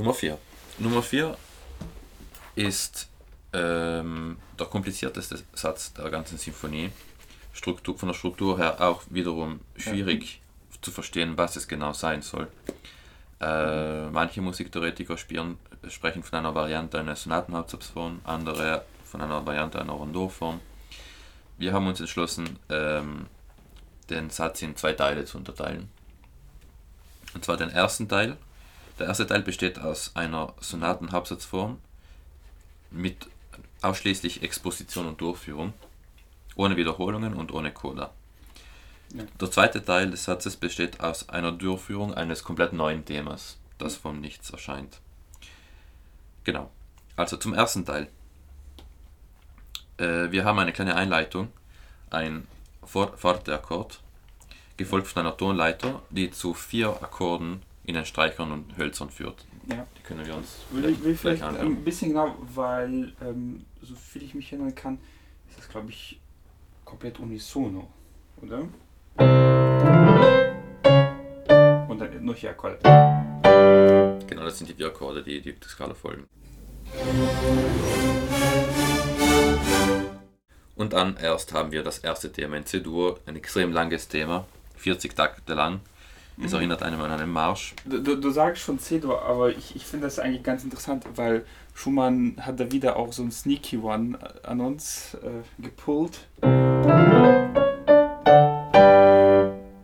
Nummer 4. Nummer 4 ist ähm, der komplizierteste Satz der ganzen Symphonie. Struktur, von der Struktur her auch wiederum schwierig ja. zu verstehen, was es genau sein soll. Äh, manche Musiktheoretiker spielen, sprechen von einer Variante einer Sonatenhauptsatzform, andere von einer Variante einer Rondorform. Wir haben uns entschlossen, ähm, den Satz in zwei Teile zu unterteilen. Und zwar den ersten Teil. Der erste Teil besteht aus einer Sonatenhauptsatzform mit ausschließlich Exposition und Durchführung, ohne Wiederholungen und ohne Coda. Ja. Der zweite Teil des Satzes besteht aus einer Durchführung eines komplett neuen Themas, das vom Nichts erscheint. Genau. Also zum ersten Teil. Äh, wir haben eine kleine Einleitung, ein Forte-Akkord, gefolgt von einer Tonleiter, die zu vier Akkorden in den Streichern und Hölzern führt. Ja. Die können wir uns will, vielleicht, will vielleicht ein bisschen genau, weil ähm, so viel ich mich erinnern kann, ist das glaube ich komplett unisono, oder? Und dann nur vier Akkorde. Genau, das sind die vier Akkorde, die die Skala folgen. Und dann erst haben wir das erste Thema in C-Dur, ein extrem langes Thema, 40 Takte lang. Es mhm. erinnert einem an einen Marsch. Du, du, sagst schon C-Dur, aber ich, ich finde das eigentlich ganz interessant, weil Schumann hat da wieder auch so ein Sneaky One an uns äh, gepullt.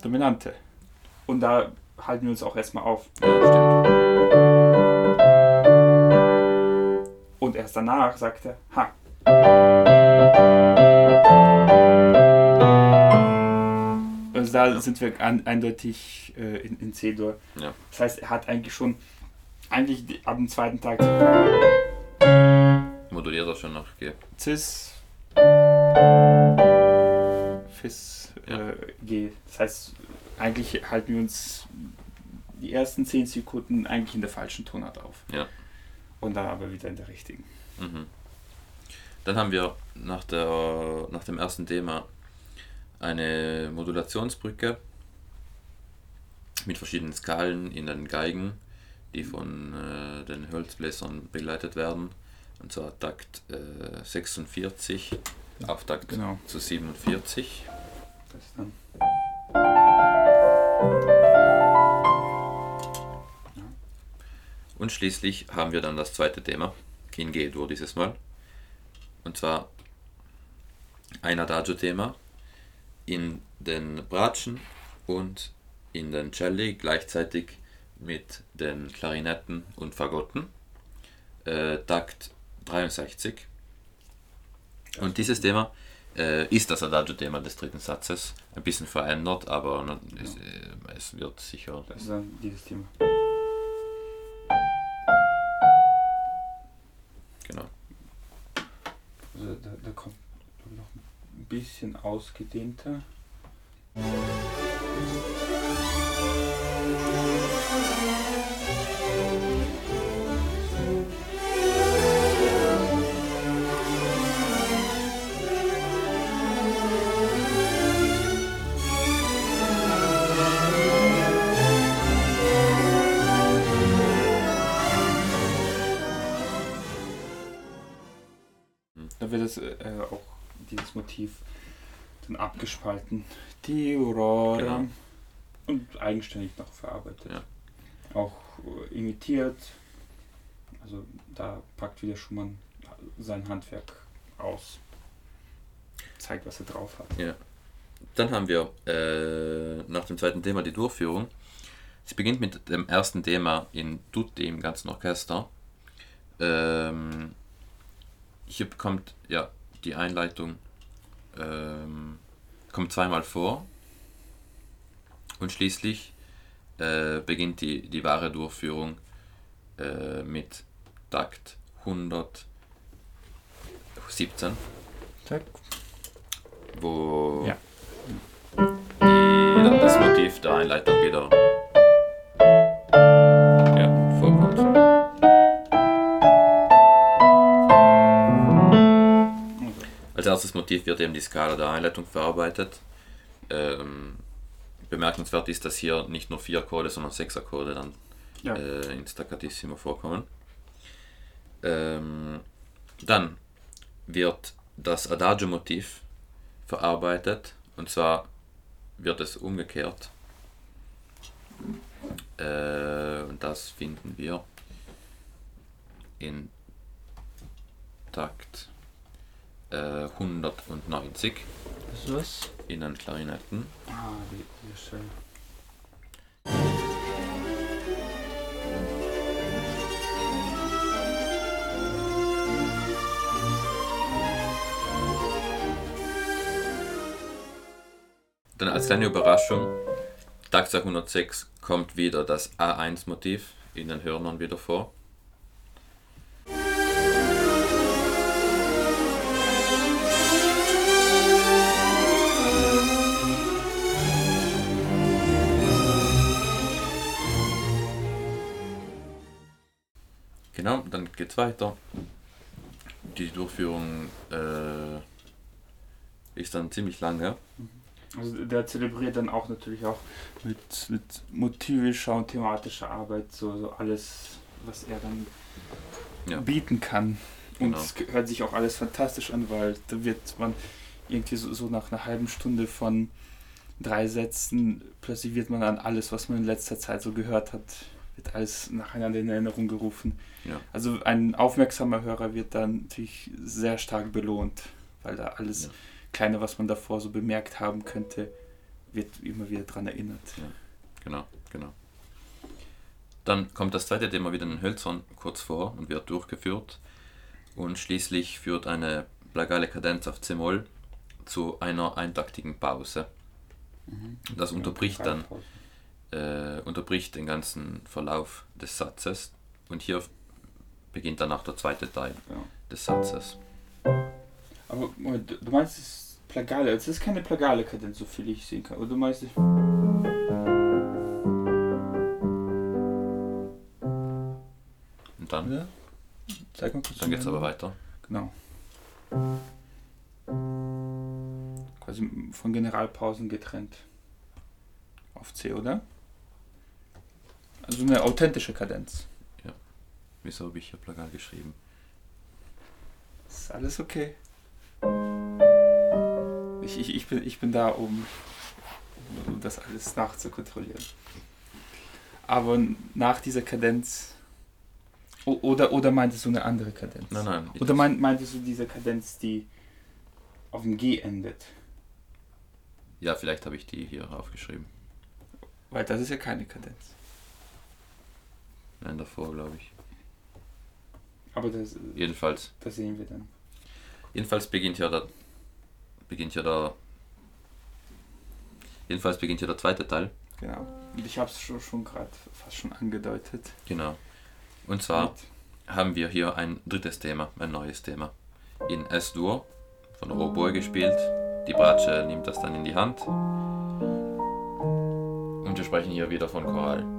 Dominante. Und da halten wir uns auch erstmal auf. Ja, Und erst danach sagt er, ha. Da sind wir an, eindeutig äh, in, in C-Dur. Ja. Das heißt, er hat eigentlich schon, eigentlich ab dem zweiten Tag moduliert er schon noch G. Cis, Fis, ja. äh, G. Das heißt, eigentlich halten wir uns die ersten 10 Sekunden eigentlich in der falschen Tonart auf. Ja. Und dann aber wieder in der richtigen. Mhm. Dann haben wir nach, der, nach dem ersten Thema eine Modulationsbrücke mit verschiedenen Skalen in den Geigen, die von äh, den Holzbläsern begleitet werden. Und zwar Takt äh, 46 auf Takt genau. zu 47. Das dann. Und schließlich haben wir dann das zweite Thema, King G-Dur dieses Mal. Und zwar ein Adagio-Thema in den Bratschen und in den Celli gleichzeitig mit den Klarinetten und Fagotten. Äh, Takt 63. Und dieses Thema äh, ist das Adagio-Thema des dritten Satzes. Ein bisschen verändert, aber es, äh, es, wird sicher. Das ist dann dieses Thema. Bisschen ausgedehnter. Wieder Schumann sein Handwerk aus. Zeigt, was er drauf hat. Ja. Dann haben wir äh, nach dem zweiten Thema die Durchführung. Sie beginnt mit dem ersten Thema in Tutti im ganzen Orchester. Ähm, hier kommt ja die Einleitung ähm, kommt zweimal vor und schließlich äh, beginnt die, die wahre Durchführung äh, mit Takt 117. Check. Wo ja. die, das Motiv der Einleitung wieder als erstes Motiv wird eben die Skala der Einleitung verarbeitet. Ähm, bemerkenswert ist, dass hier nicht nur vier Akkorde, sondern sechs Akkorde dann ja. äh, in Staccatissimo vorkommen. Ähm, dann wird das Adagio-Motiv verarbeitet und zwar wird es umgekehrt. Äh, und das finden wir in Takt äh, 190. Was? In den Klarinetten. Ah, wie, wie schön. Als kleine Überraschung, Taxa 106 kommt wieder das A1-Motiv in den Hörnern wieder vor. Genau, dann geht es weiter. Die Durchführung äh, ist dann ziemlich lange. Mhm. Also der zelebriert dann auch natürlich auch mit, mit motivischer und thematischer Arbeit so, so alles, was er dann ja. bieten kann. Und genau. es hört sich auch alles fantastisch an, weil da wird man irgendwie so, so nach einer halben Stunde von drei Sätzen, plötzlich wird man an alles, was man in letzter Zeit so gehört hat, wird alles nacheinander in Erinnerung gerufen. Ja. Also ein aufmerksamer Hörer wird dann natürlich sehr stark belohnt, weil da alles ja. Kleine, was man davor so bemerkt haben könnte, wird immer wieder daran erinnert. Ja, genau, genau. Dann kommt das zweite Thema wieder in Hölzern kurz vor und wird durchgeführt. Und schließlich führt eine plagale Kadenz auf C-Moll zu einer eintaktigen Pause. Mhm. Das unterbricht dann äh, unterbricht den ganzen Verlauf des Satzes und hier beginnt dann auch der zweite Teil ja. des Satzes. Aber du meinst, es Plagale. Es ist keine plagale Kadenz, so viel ich sehen kann. Oder du meinst. Ich Und dann? Ja. Zeig mal kurz. Dann geht's aber weiter. Genau. Quasi von Generalpausen getrennt. Auf C, oder? Also eine authentische Kadenz. Ja. Wieso habe ich hier Plagal geschrieben? Ist alles okay. Ich, ich, ich, bin, ich bin da, um, um das alles nachzukontrollieren. Aber nach dieser Kadenz. Oder, oder meintest du eine andere Kadenz? Nein, nein. Oder mein, meintest du diese Kadenz, die auf dem G endet? Ja, vielleicht habe ich die hier aufgeschrieben. Weil das ist ja keine Kadenz. Nein, davor, glaube ich. Aber das. Jedenfalls. Das sehen wir dann. Jedenfalls beginnt ja der beginnt ja der. Jedenfalls beginnt ja der zweite Teil. Genau. Und ich habe es schon, schon gerade fast schon angedeutet. Genau. Und zwar Mit. haben wir hier ein drittes Thema, ein neues Thema. In S-Dur, von der Oboe gespielt. Die Bratsche nimmt das dann in die Hand. Und wir sprechen hier wieder von Choral.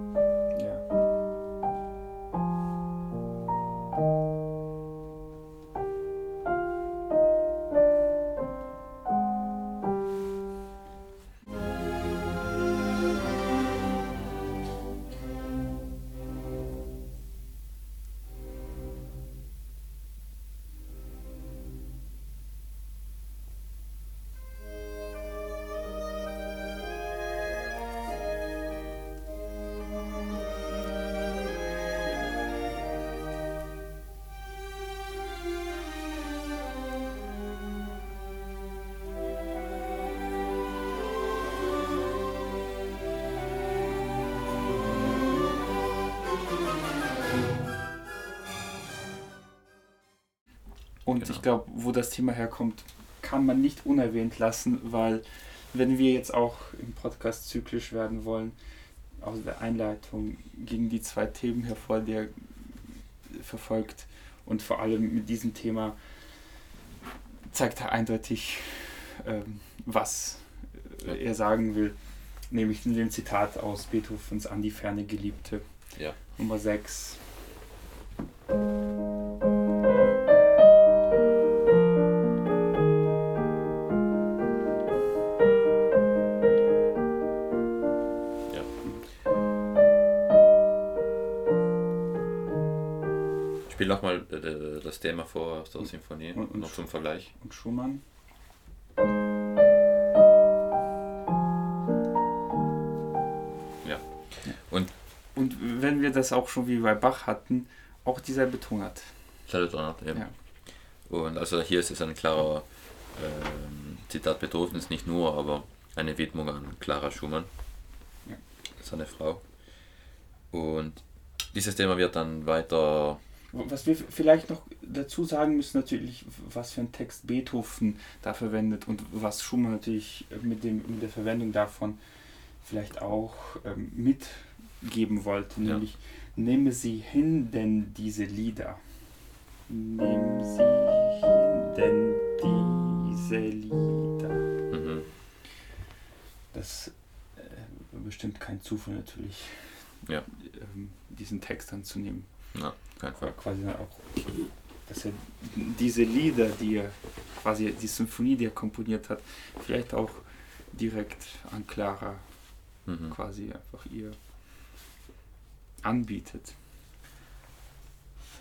Und genau. ich glaube, wo das Thema herkommt, kann man nicht unerwähnt lassen, weil wenn wir jetzt auch im Podcast zyklisch werden wollen, aus der Einleitung gingen die zwei Themen hervor, die er verfolgt. Und vor allem mit diesem Thema zeigt er eindeutig, ähm, was er sagen will. Nämlich in dem Zitat aus Beethovens An die ferne Geliebte. Ja. Nummer 6. das Thema vor der Symphonie, und, und noch zum Vergleich. Und Schumann. Ja. Und, und wenn wir das auch schon wie bei Bach hatten, auch dieser betont. Selber betont, ja. ja. Und also hier ist es ein klarer ähm, Zitat Beethoven ist nicht nur, aber eine Widmung an Clara Schumann, ja. seine Frau. Und dieses Thema wird dann weiter. Was wir vielleicht noch dazu sagen müssen, natürlich, was für ein Text Beethoven da verwendet und was Schumann natürlich mit, dem, mit der Verwendung davon vielleicht auch ähm, mitgeben wollte, ja. nämlich nehme sie hin, denn diese Lieder. Nehmen sie hin, denn diese Lieder. Mhm. Das äh, bestimmt kein Zufall natürlich, ja. ähm, diesen Text anzunehmen. Ja, kein Fall. Quasi auch, dass er diese Lieder, die er quasi die Symphonie, die er komponiert hat, vielleicht auch direkt an Clara mhm. quasi einfach ihr anbietet.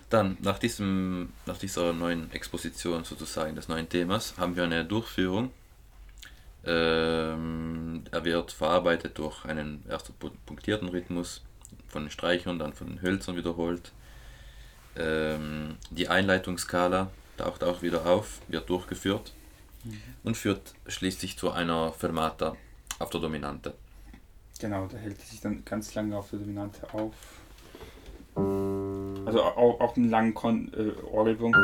Dann, nach, diesem, nach dieser neuen Exposition sozusagen des neuen Themas, haben wir eine Durchführung. Ähm, er wird verarbeitet durch einen ersten punktierten Rhythmus von den Streichern, dann von den Hölzern wiederholt. Ähm, die Einleitungsskala taucht auch wieder auf, wird durchgeführt mhm. und führt schließlich zu einer Fermata auf der Dominante. Genau, da hält sich dann ganz lange auf der Dominante auf. Also auch, auch einen langen Kon äh, Ohrübung.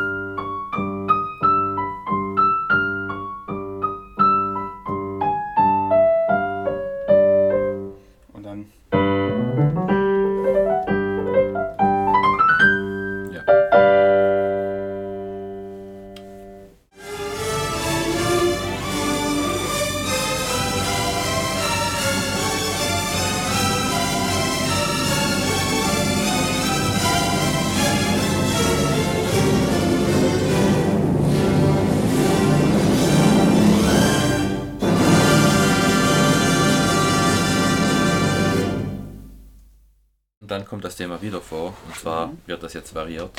Wieder vor. Und zwar mhm. wird das jetzt variiert.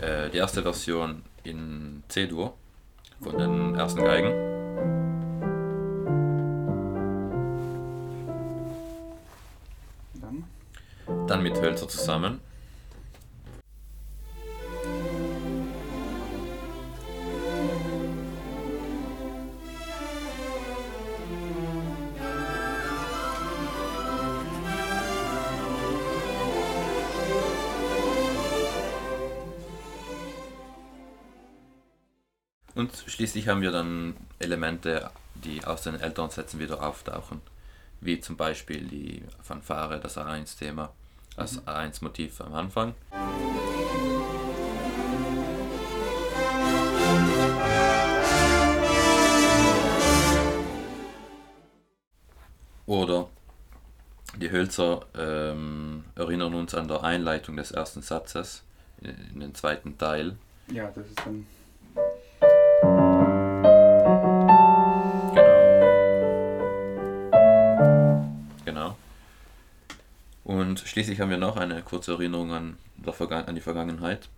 Äh, die erste Version in C-Dur von den ersten Geigen. Dann, Dann mit Hölzer zusammen. Schließlich haben wir dann Elemente, die aus den älteren Sätzen wieder auftauchen, wie zum Beispiel die Fanfare, das A1-Thema, das mhm. A1-Motiv am Anfang. Oder die Hölzer ähm, erinnern uns an der Einleitung des ersten Satzes in, in den zweiten Teil. Ja, das ist dann Und schließlich haben wir noch eine kurze Erinnerung an, an die Vergangenheit.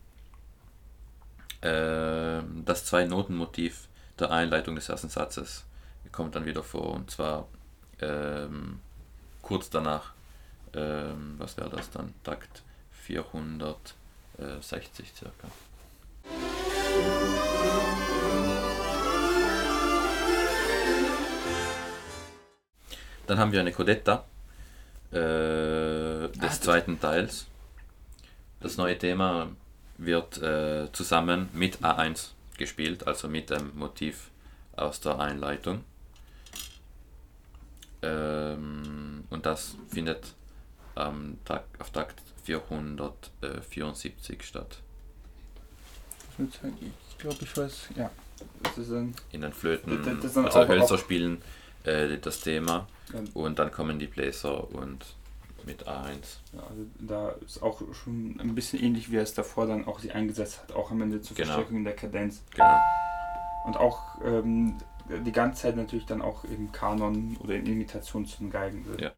Äh, das Zwei-Noten-Motiv der Einleitung des ersten Satzes kommt dann wieder vor und zwar ähm, kurz danach, ähm, was wäre das dann, Takt 460 circa. Dann haben wir eine Codetta, äh, des ah, zweiten Teils. Das neue Thema wird äh, zusammen mit A1 gespielt, also mit dem Motiv aus der Einleitung. Ähm, und das findet am Tag, auf Takt 474 statt. Ich glaube, ich weiß, ja. Das ist ein In den Flöten, das, das also Hölzer spielen äh, das Thema und dann kommen die Bläser und mit A1. Ja, also da ist auch schon ein bisschen ähnlich, wie er es davor dann auch sie eingesetzt hat, auch am Ende zur genau. Verstärkung in der Kadenz. Genau. Und auch ähm, die ganze Zeit natürlich dann auch im Kanon oder in Imitation zum Geigen. Ja.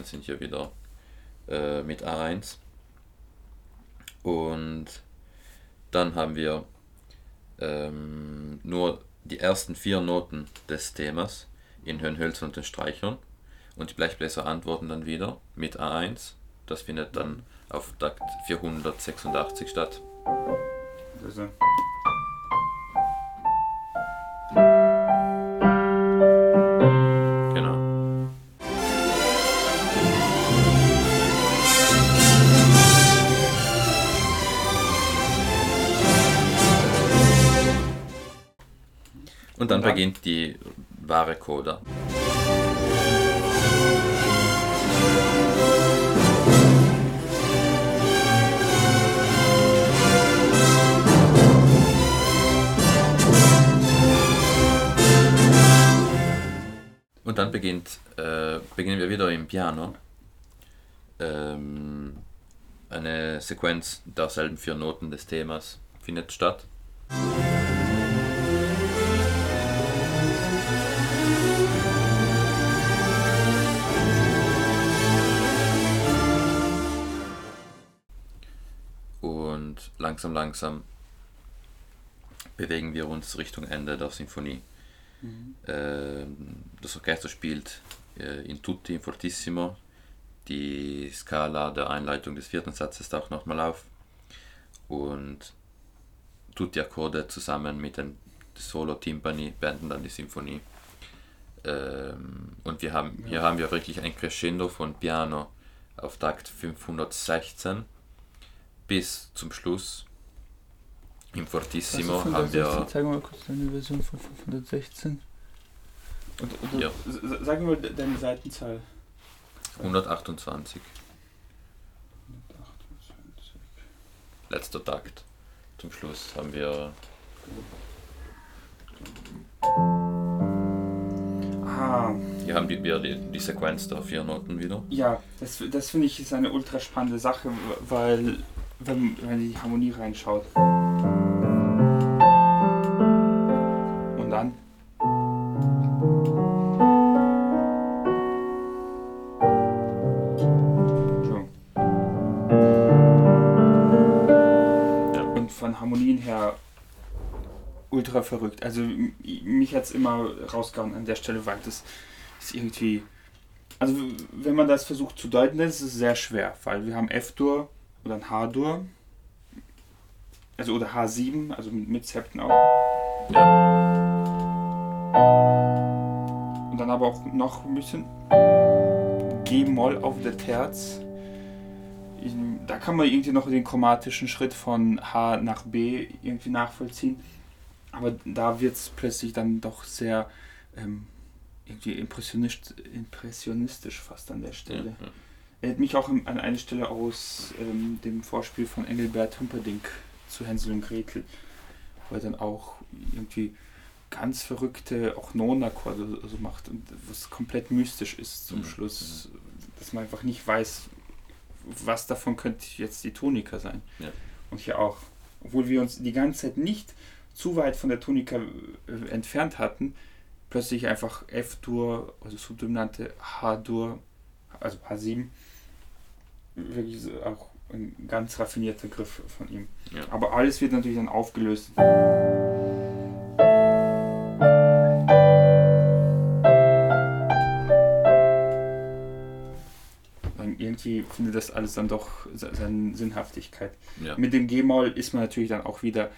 Trompeten sind hier wieder äh, mit A1. Und dann haben wir ähm, nur die ersten vier Noten des Themas in Höhenhölzern und den Streichern. Und die Blechbläser antworten dann wieder mit A1. Das findet dann auf Takt 486 statt. Also. Und dann beginnt die wahre Coda. Und dann beginnt, äh, beginnen wir wieder im Piano. Ähm, eine Sequenz derselben vier Noten des Themas findet statt. Langsam, langsam bewegen wir uns Richtung Ende der Sinfonie. Mhm. Äh, das Orchester spielt äh, in Tutti, in Fortissimo. Die Skala der Einleitung des vierten Satzes taucht nochmal auf. Und Tutti-Akkorde zusammen mit den Solo-Timpani beenden dann die Sinfonie. Ähm, und wir haben, hier haben wir wirklich ein Crescendo von Piano auf Takt 516 bis zum Schluss. Im Fortissimo also haben wir. Zeig mal kurz deine Version von 516. Und, und ja. Sag mal deine Seitenzahl. 128. 128. Letzter Takt. Zum Schluss haben wir. Ah. Hier haben wir die, die Sequenz der vier Noten wieder. Ja, das, das finde ich ist eine ultra spannende Sache, weil wenn man in die Harmonie reinschaut. Ultra verrückt. Also mich hat es immer rausgehauen an der Stelle, weil das ist irgendwie. Also wenn man das versucht zu deuten, dann ist es sehr schwer, weil wir haben F-Dur, oder ein H-Dur. Also oder H7, also mit, Septen auch. Ja. Und dann aber auch noch ein bisschen G-Moll auf der Terz. Da kann man irgendwie noch den chromatischen Schritt von H nach B irgendwie nachvollziehen. Aber da wird es plötzlich dann doch sehr ähm, irgendwie impressionistisch fast an der Stelle. Ja, ja erinnert mich auch an eine Stelle aus ähm, dem Vorspiel von Engelbert Humperdinck zu Hänsel und Gretel, wo er dann auch irgendwie ganz verrückte, auch Non-Akkorde so macht und was komplett mystisch ist zum mhm. Schluss, dass man einfach nicht weiß, was davon könnte jetzt die Tonika sein. Ja. Und hier auch, obwohl wir uns die ganze Zeit nicht zu weit von der Tonika äh, entfernt hatten, plötzlich einfach F-Dur, also subdominante H-Dur, also H7 wirklich auch ein ganz raffinierter Griff von ihm. Ja. Aber alles wird natürlich dann aufgelöst. irgendwie findet das alles dann doch seine Sinnhaftigkeit. Ja. Mit dem G-Moll ist man natürlich dann auch wieder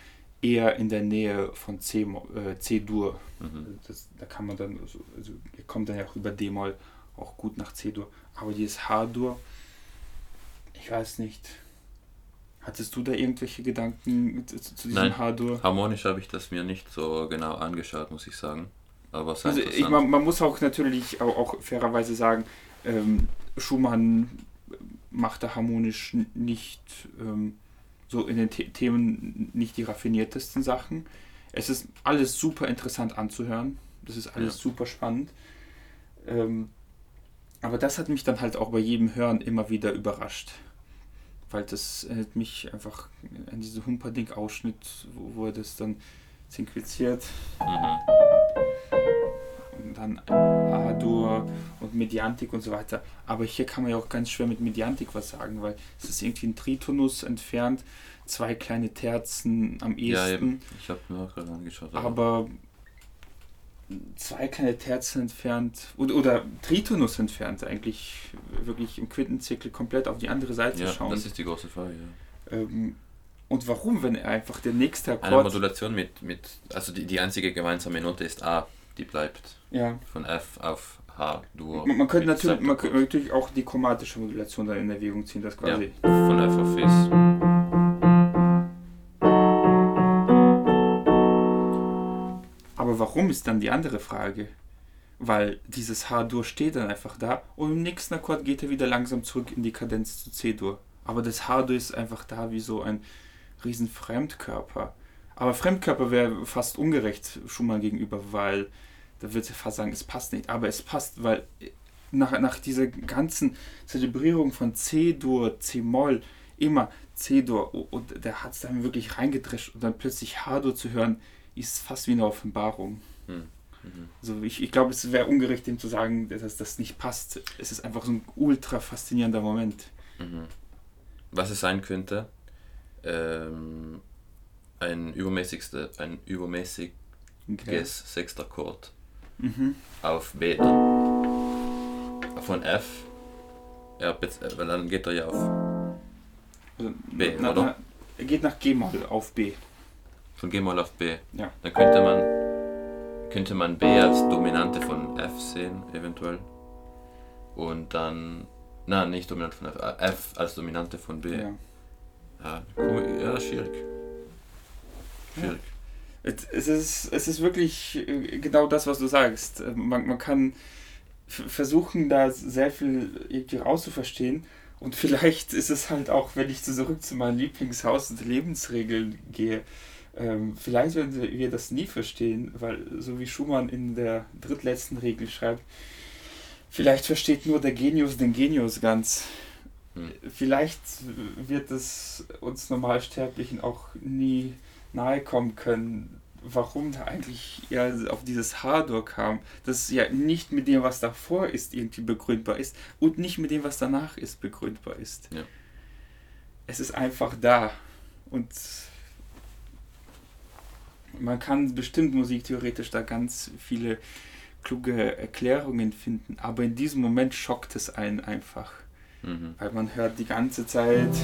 eher in der Nähe von C-Dur. Äh, C -Dur. Mhm. da kann man dann, also, also kommt dann ja auch über D-Moll auch gut nach C-Dur. Aber dieses H-Dur, ich weiß nicht. Hattest du da irgendwelche Gedanken zu, zu diesem H-Dur? Harmonisch habe ich das mir nicht so genau angeschaut, muss ich sagen. Aber also ich, man, man, muss auch natürlich auch, auch fairerweise sagen, ähm, Schumann macht da harmonisch nicht ähm, so in den The Themen nicht die raffiniertesten Sachen. Es ist alles super interessant anzuhören. Das ist alles ja. super spannend. Ähm, aber das hat mich dann halt auch bei jedem Hören immer wieder überrascht weil das erinnert mich einfach an diese Humperdinck-Ausschnitt, wo, wo, er das dann synchronisiert. Mhm. Dann A-Dur und Mediantik und so weiter. Aber hier kann man ja auch ganz schwer mit Mediantik was sagen, weil es ist irgendwie ein Tritonus entfernt, zwei kleine Terzen am ehesten. Ja, ich habe mir auch gerade angeschaut. Aber zwei kleine Terzen entfernt oder, oder Tritonus entfernt eigentlich wirklich im Quintenzirkel komplett auf die andere Seite ja, schauen. Das ist die große Frage, ja. Ähm, und warum, wenn er einfach der nächste Akkord... Eine Modulation mit, mit also die, die einzige gemeinsame Note ist A, die bleibt. Ja. Von F auf H, Dur. Man, man könnte natürlich, man könnte natürlich auch die chromatische Modulation da in Erwägung ziehen, das quasi... Ja, von F auf S. Aber warum ist dann die andere Frage? Weil dieses H-Dur steht dann einfach da und im nächsten Akkord geht er wieder langsam zurück in die Kadenz zu C-Dur. Aber das H-Dur ist einfach da wie so ein riesen Fremdkörper. Aber Fremdkörper wäre fast ungerecht schon mal gegenüber, weil da würde er fast sagen, es passt nicht. Aber es passt, weil nach, nach dieser ganzen Zelebrierung von C-Dur, C-Moll, immer C-Dur und der hat es dann wirklich reingedrescht und dann plötzlich H-Dur zu hören, ist fast wie eine Offenbarung. Hm. Mhm. Also ich, ich glaube, es wäre ungerecht, dem zu sagen, dass das nicht passt. Es ist einfach so ein ultra faszinierender Moment. Mhm. Was es sein könnte, ähm, ein übermäßigste, ein übermäßiges okay. sechster Chord mhm. auf B dann. Von F, ja, weil dann geht er ja auf also, B, na, oder? Er geht nach G-Moll auf B. Von G-Moll auf B. Ja. Dann könnte man, könnte man B als Dominante von F sehen, eventuell. Und dann, nein, nicht Dominante von F, F als Dominante von B. Ja. Ja, ja schwierig. Schwierig. Ja. Es, ist, es ist wirklich äh, genau das, was du sagst. Äh, man, man kann versuchen, da sehr viel irgendwie rauszuverstehen. Und vielleicht ist es halt auch, wenn ich zurück zu meinem Lieblingshaus und Lebensregeln gehe, ähm, vielleicht werden wir das nie verstehen, weil so wie Schumann in der drittletzten Regel schreibt, vielleicht versteht nur der Genius den Genius ganz. Hm. Vielleicht wird es uns Normalsterblichen auch nie nahe kommen können, warum da eigentlich ja auf dieses H-Dur kam, das ja nicht mit dem, was davor ist, irgendwie begründbar ist und nicht mit dem, was danach ist, begründbar ist. Ja. Es ist einfach da und man kann bestimmt musiktheoretisch da ganz viele kluge Erklärungen finden, aber in diesem Moment schockt es einen einfach. Mhm. Weil man hört die ganze Zeit.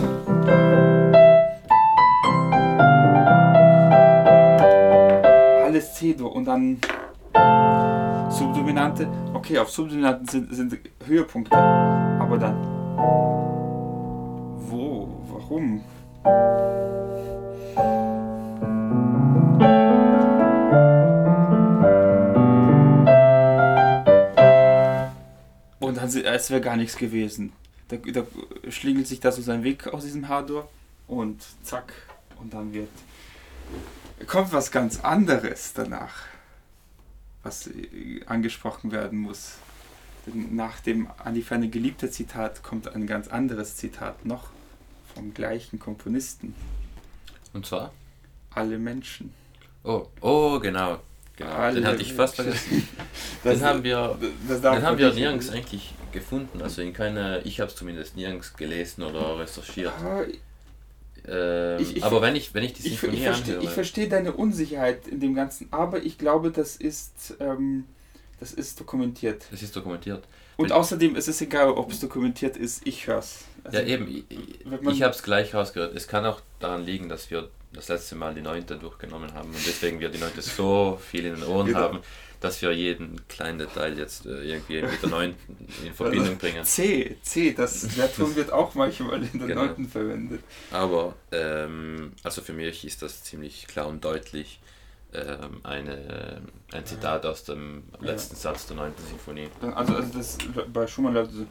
Alles C-Dur und dann Subdominante. Okay, auf Subdominanten sind, sind Höhepunkte. Aber dann. Wo? Warum? Und dann, als wäre gar nichts gewesen. Da, da schlingelt sich da so sein Weg aus diesem Hardware und zack, und dann wird kommt was ganz anderes danach, was äh, angesprochen werden muss. Denn nach dem An die Ferne geliebte Zitat kommt ein ganz anderes Zitat noch vom gleichen Komponisten. Und zwar? Alle Menschen. Oh, oh, genau. genau. Den hatte ich fast vergessen. den haben wir, den haben wir nirgends eigentlich gefunden. Also in keiner, ich habe es zumindest nirgends gelesen oder recherchiert. Ähm, ich, ich, aber wenn ich, wenn ich die Sinfonie ich, ich verstehe, anhöre... Ich verstehe deine Unsicherheit in dem Ganzen, aber ich glaube, das ist, ähm, das ist dokumentiert. Das ist dokumentiert. Und wenn außerdem ist es egal, ob es dokumentiert ist, ich höre es. Also, ja, eben, ich, ich habe es gleich rausgehört. Es kann auch daran liegen, dass wir das letzte Mal die neunte durchgenommen haben und deswegen wir die neunte so viel in den Ohren genau. haben dass wir jeden kleinen Detail jetzt äh, irgendwie mit der 9. in Verbindung also bringen. C, C, das, der Ton wird auch manchmal in der genau. 9. verwendet. Aber, ähm, also für mich ist das ziemlich klar und deutlich ähm, eine, ein Zitat aus dem letzten ja. Satz der 9. Sinfonie. Also, also das bei Schumann läuft so.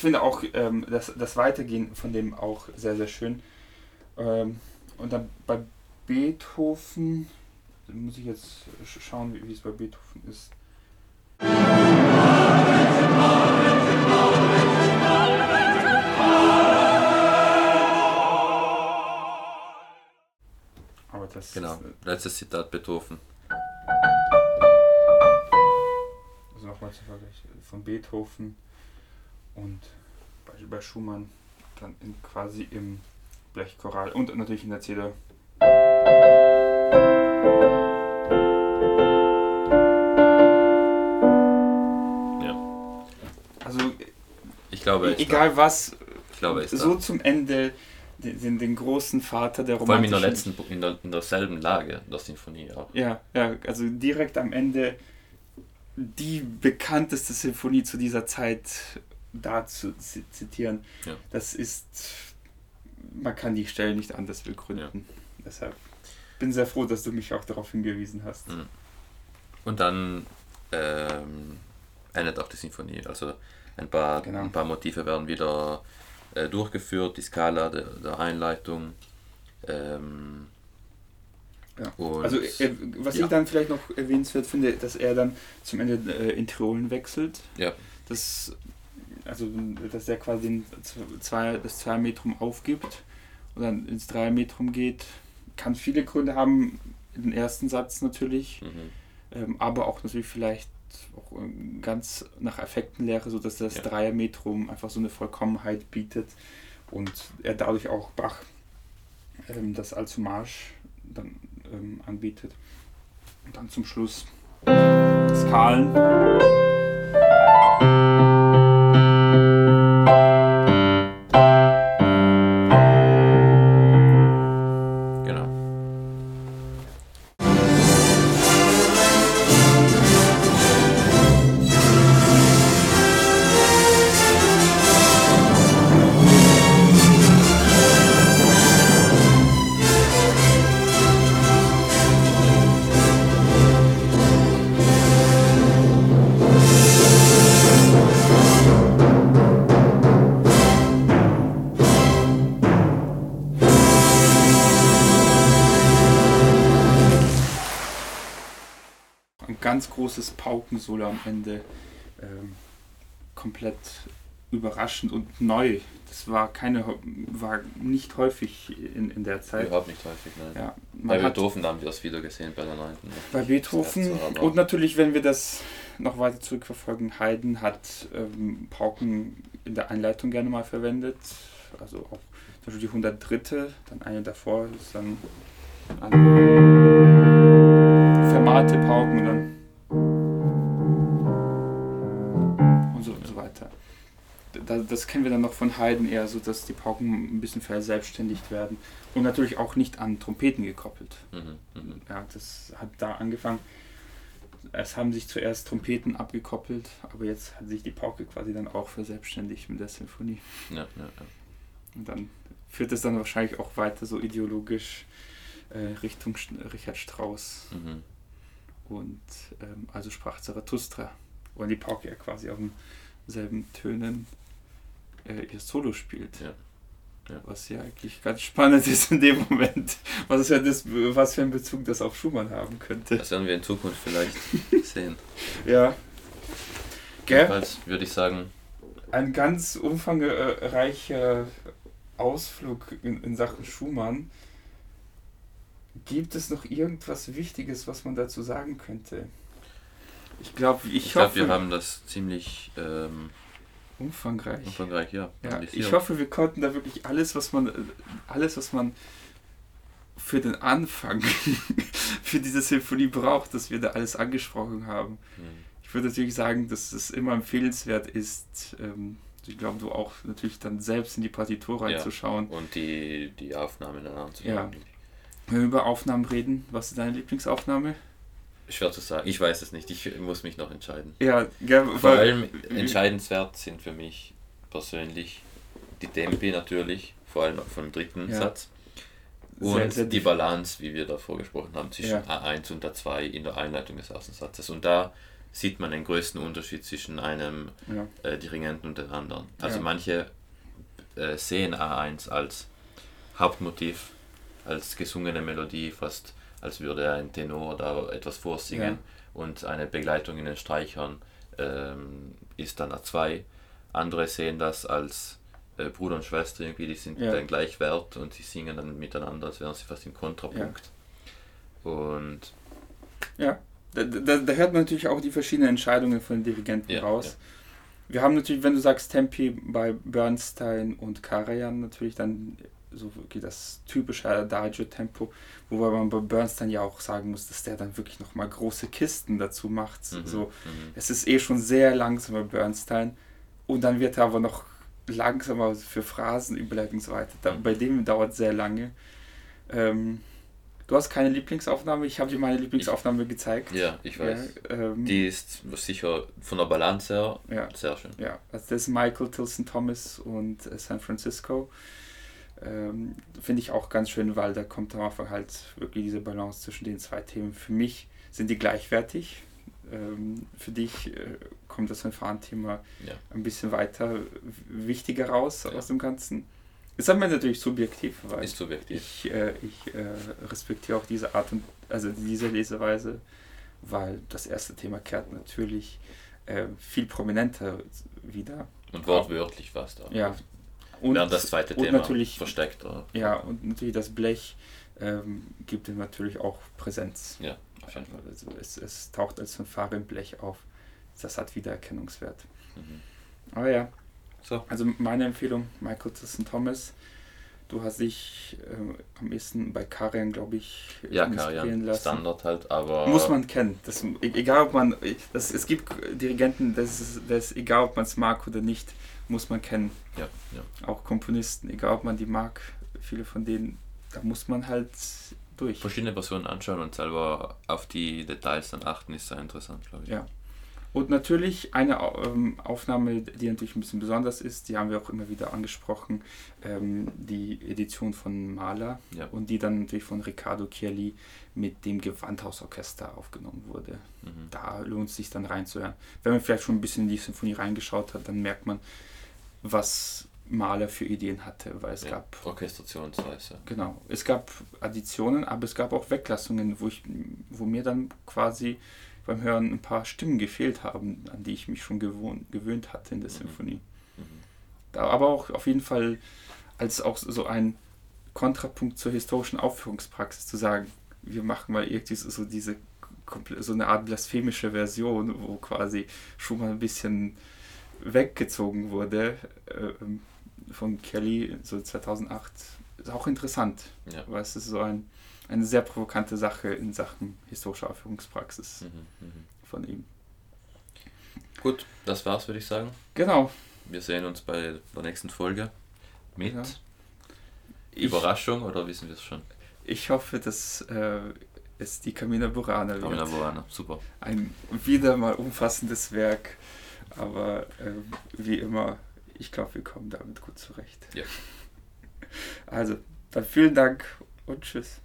Ich, finde auch ähm, das, das Weitergehen von dem auch sehr, sehr schön. Ähm, und dann bei Beethoven, muss ich jetzt schauen, wie, wie es bei Beethoven ist. Aber das Genau, letztes Zitat Beethoven. also nochmal zum Vergleich von Beethoven und bei, bei Schumann dann in, quasi im Blechchoral und natürlich in der Zeder. Ja. Also Ich glaube, ist egal was, da. Ich glaube, ist so da. zum Ende den, den, großen Vater der Vor allem in der romantischen- letzten, in, der, in derselben Lage, der Sinfonie auch. Ja, ja, also direkt am Ende die bekannteste Sinfonie zu dieser Zeit da zu zi- zitieren. Ja. Das ist, man kann die Stelle nicht anders begründen. Deshalb bin sehr froh, dass du mich auch darauf hingewiesen hast. Mhm. Und dann ähm, endet auch die Sinfonie. Also ein paar, Genau. ein paar Motive werden wieder äh, durchgeführt, die Skala der, der Einleitung. Ähm, Ja. Also äh, was ja. ich dann vielleicht noch erwähnenswert finde, dass er dann zum Ende äh, in Triolen wechselt. ja, Das, also dass er quasi den zwei, das Zwei-Metrum aufgibt und dann ins Drei-Metrum geht, kann viele Gründe haben. Den ersten Satz natürlich, mhm, ähm, aber auch natürlich vielleicht auch ähm, ganz nach Effektenlehre, sodass das Ja. Dreier-Metrum einfach so eine Vollkommenheit bietet und er dadurch auch Bach ähm, das als Hommage dann ähm, anbietet. Und dann zum Schluss Skalen. Großes Paukensolo am Ende. Ähm, komplett überraschend und neu. Das war keine war nicht häufig in, in der Zeit. Überhaupt nicht häufig, nein. Ja, Bei hat Beethoven haben wir es wieder gesehen, bei der 9. bei Beethoven Das aber- und natürlich, wenn wir das noch weiter zurückverfolgen, Haydn hat ähm, Pauken in der Einleitung gerne mal verwendet. Also auch zum Beispiel die 103. Dann eine davor ist dann eine vermahlte Pauken und dann das kennen wir dann noch von Haydn eher so, dass die Pauken ein bisschen verselbstständigt werden und natürlich auch nicht an Trompeten gekoppelt. Mhm, mhm. Ja, das hat da angefangen. Es haben sich zuerst Trompeten abgekoppelt, aber jetzt hat sich die Pauke quasi dann auch verselbstständigt mit der Sinfonie. Ja, ja, ja. Und dann führt es dann wahrscheinlich auch weiter so ideologisch äh, Richtung Sch- Richard Strauss. Mhm. Und ähm, also sprach Zarathustra. Und die Pauke ja quasi auf denselben Tönen äh, ihr Solo spielt. Ja. Ja. Was ja eigentlich ganz spannend ist in dem Moment. Was, ist ja das, was für einen Bezug das auf Schumann haben könnte. Das werden wir in Zukunft vielleicht sehen. Ja. Gell? Jedenfalls würde ich sagen, Ein ganz umfangreicher Ausflug in, in Sachen Schumann. Gibt es noch irgendwas Wichtiges, was man dazu sagen könnte? Ich glaube, ich, ich hoffe, wir haben das ziemlich ähm, umfangreich. umfangreich ja, Ja, ich hoffe, wir konnten da wirklich alles, was man, alles, was man für den Anfang, für diese Symphonie braucht, dass wir da alles angesprochen haben. Mhm. Ich würde natürlich sagen, dass es immer empfehlenswert ist, ähm, ich glaube, du auch natürlich dann selbst in die Partitur Ja. reinzuschauen. Und die, die Aufnahmen dann anzuschauen. Ja. Wenn wir über Aufnahmen reden, was ist deine Lieblingsaufnahme? Schwer zu sagen. Ich weiß es nicht. Ich muss mich noch entscheiden. Ja, ja Vor allem entscheidenswert sind für mich persönlich die Tempi natürlich, vor allem vom dritten Ja. Satz. Sehr, Und sehr die dif- Balance, wie wir davor gesprochen haben, zwischen Ja. A1 und A2 in der Einleitung des ersten Satzes. Und da sieht man den größten Unterschied zwischen einem Ja. äh, Dirigenten und den anderen. Also manche äh, sehen A1 als Hauptmotiv, als gesungene Melodie, fast als würde ein Tenor da etwas vorsingen und eine Begleitung in den Streichern ähm, ist dann A2. Andere sehen das als äh, Bruder und Schwester irgendwie, die sind Ja. dann gleich wert und sie singen dann miteinander, als wären sie fast im Kontrapunkt. Und Ja, da, da, da hört man natürlich auch die verschiedenen Entscheidungen von den Dirigenten Ja, raus. Wir haben natürlich, wenn du sagst Tempi bei Bernstein und Karajan, natürlich dann so geht das typische Adagio-Tempo, wobei man bei Bernstein ja auch sagen muss, dass der dann wirklich nochmal große Kisten dazu macht. mhm, So, mhm. es ist eh schon sehr langsam bei Bernstein und dann wird er aber noch langsamer für Phrasen überlegt und so weiter. Da, bei dem dauert sehr lange. Ähm, du hast keine Lieblingsaufnahme, ich habe dir meine Lieblingsaufnahme gezeigt. ja, ich weiß. Ja, ähm, Die ist sicher von der Balance her ja, sehr schön. ja, also das ist Michael Tilson Thomas und äh, San Francisco. Ähm, Finde ich auch ganz schön, weil da kommt am Anfang halt wirklich diese Balance zwischen den zwei Themen. Für mich sind die gleichwertig. Ähm, für dich äh, kommt das Fanfaren-Thema Ja. ein bisschen weiter wichtiger raus Ja. aus dem Ganzen. Ist aber natürlich subjektiv, weil Ist subjektiv. ich, äh, ich äh, respektiere auch diese Art und also diese Leseweise, weil das erste Thema kehrt natürlich äh, viel prominenter wieder. Und wortwörtlich was da. Ja. Und, Während das zweite und Thema natürlich, versteckt. Oder? ja, und natürlich das Blech ähm, gibt ihm natürlich auch Präsenz. Ja, auf jeden Fall. Also es, es taucht als Fanfare im Blech auf. Das hat Wiedererkennungswert. Mhm. Aber ja, So. also meine Empfehlung, Michael Tilson Thomas. Du hast dich äh, am ehesten bei Karian, glaube ich, Ja, inspirieren lassen. Standard halt, aber. Muss man kennen. Das, egal ob man, das, es gibt Dirigenten, das ist, das ist egal ob man es mag oder nicht, muss man kennen. Ja, ja. Auch Komponisten, egal ob man die mag, viele von denen, da muss man halt durch. Verschiedene Versionen anschauen und selber auf die Details dann achten, ist sehr interessant, glaube ich. Ja. Und natürlich eine ähm, Aufnahme, die natürlich ein bisschen besonders ist, die haben wir auch immer wieder angesprochen, ähm, die Edition von Mahler Ja. und die dann natürlich von Riccardo Chielli mit dem Gewandhausorchester aufgenommen wurde. Mhm. Da lohnt es sich dann reinzuhören. Wenn man vielleicht schon ein bisschen in die Symphonie reingeschaut hat, dann merkt man, was Mahler für Ideen hatte, weil es ja. gab Orchestrationsweise. Genau. Es gab Additionen, aber es gab auch Weglassungen, wo ich, wo mir dann quasi beim Hören ein paar Stimmen gefehlt haben, an die ich mich schon gewohnt, gewöhnt hatte in der Mhm. Symphonie. Mhm. Da, aber auch auf jeden Fall als auch so ein Kontrapunkt zur historischen Aufführungspraxis zu sagen, wir machen mal irgendwie so diese so eine Art blasphemische Version, wo quasi schon mal ein bisschen weggezogen wurde ähm, von Kelly so 2008 ist auch interessant, Ja. weil es ist so ein, eine sehr provokante Sache in Sachen historischer Aufführungspraxis Mhm. Mhm. von ihm. Gut, das war's, würde ich sagen. Genau. Wir sehen uns bei der nächsten Folge mit Ja. Ich, Überraschung oder wissen wir es schon? ich hoffe, dass äh, es die Camina Burana wird. Camilla Borana, super. Ein wieder mal umfassendes Werk, aber ähm, wie immer, ich glaube, wir kommen damit gut zurecht. Ja. Also, dann vielen Dank und tschüss.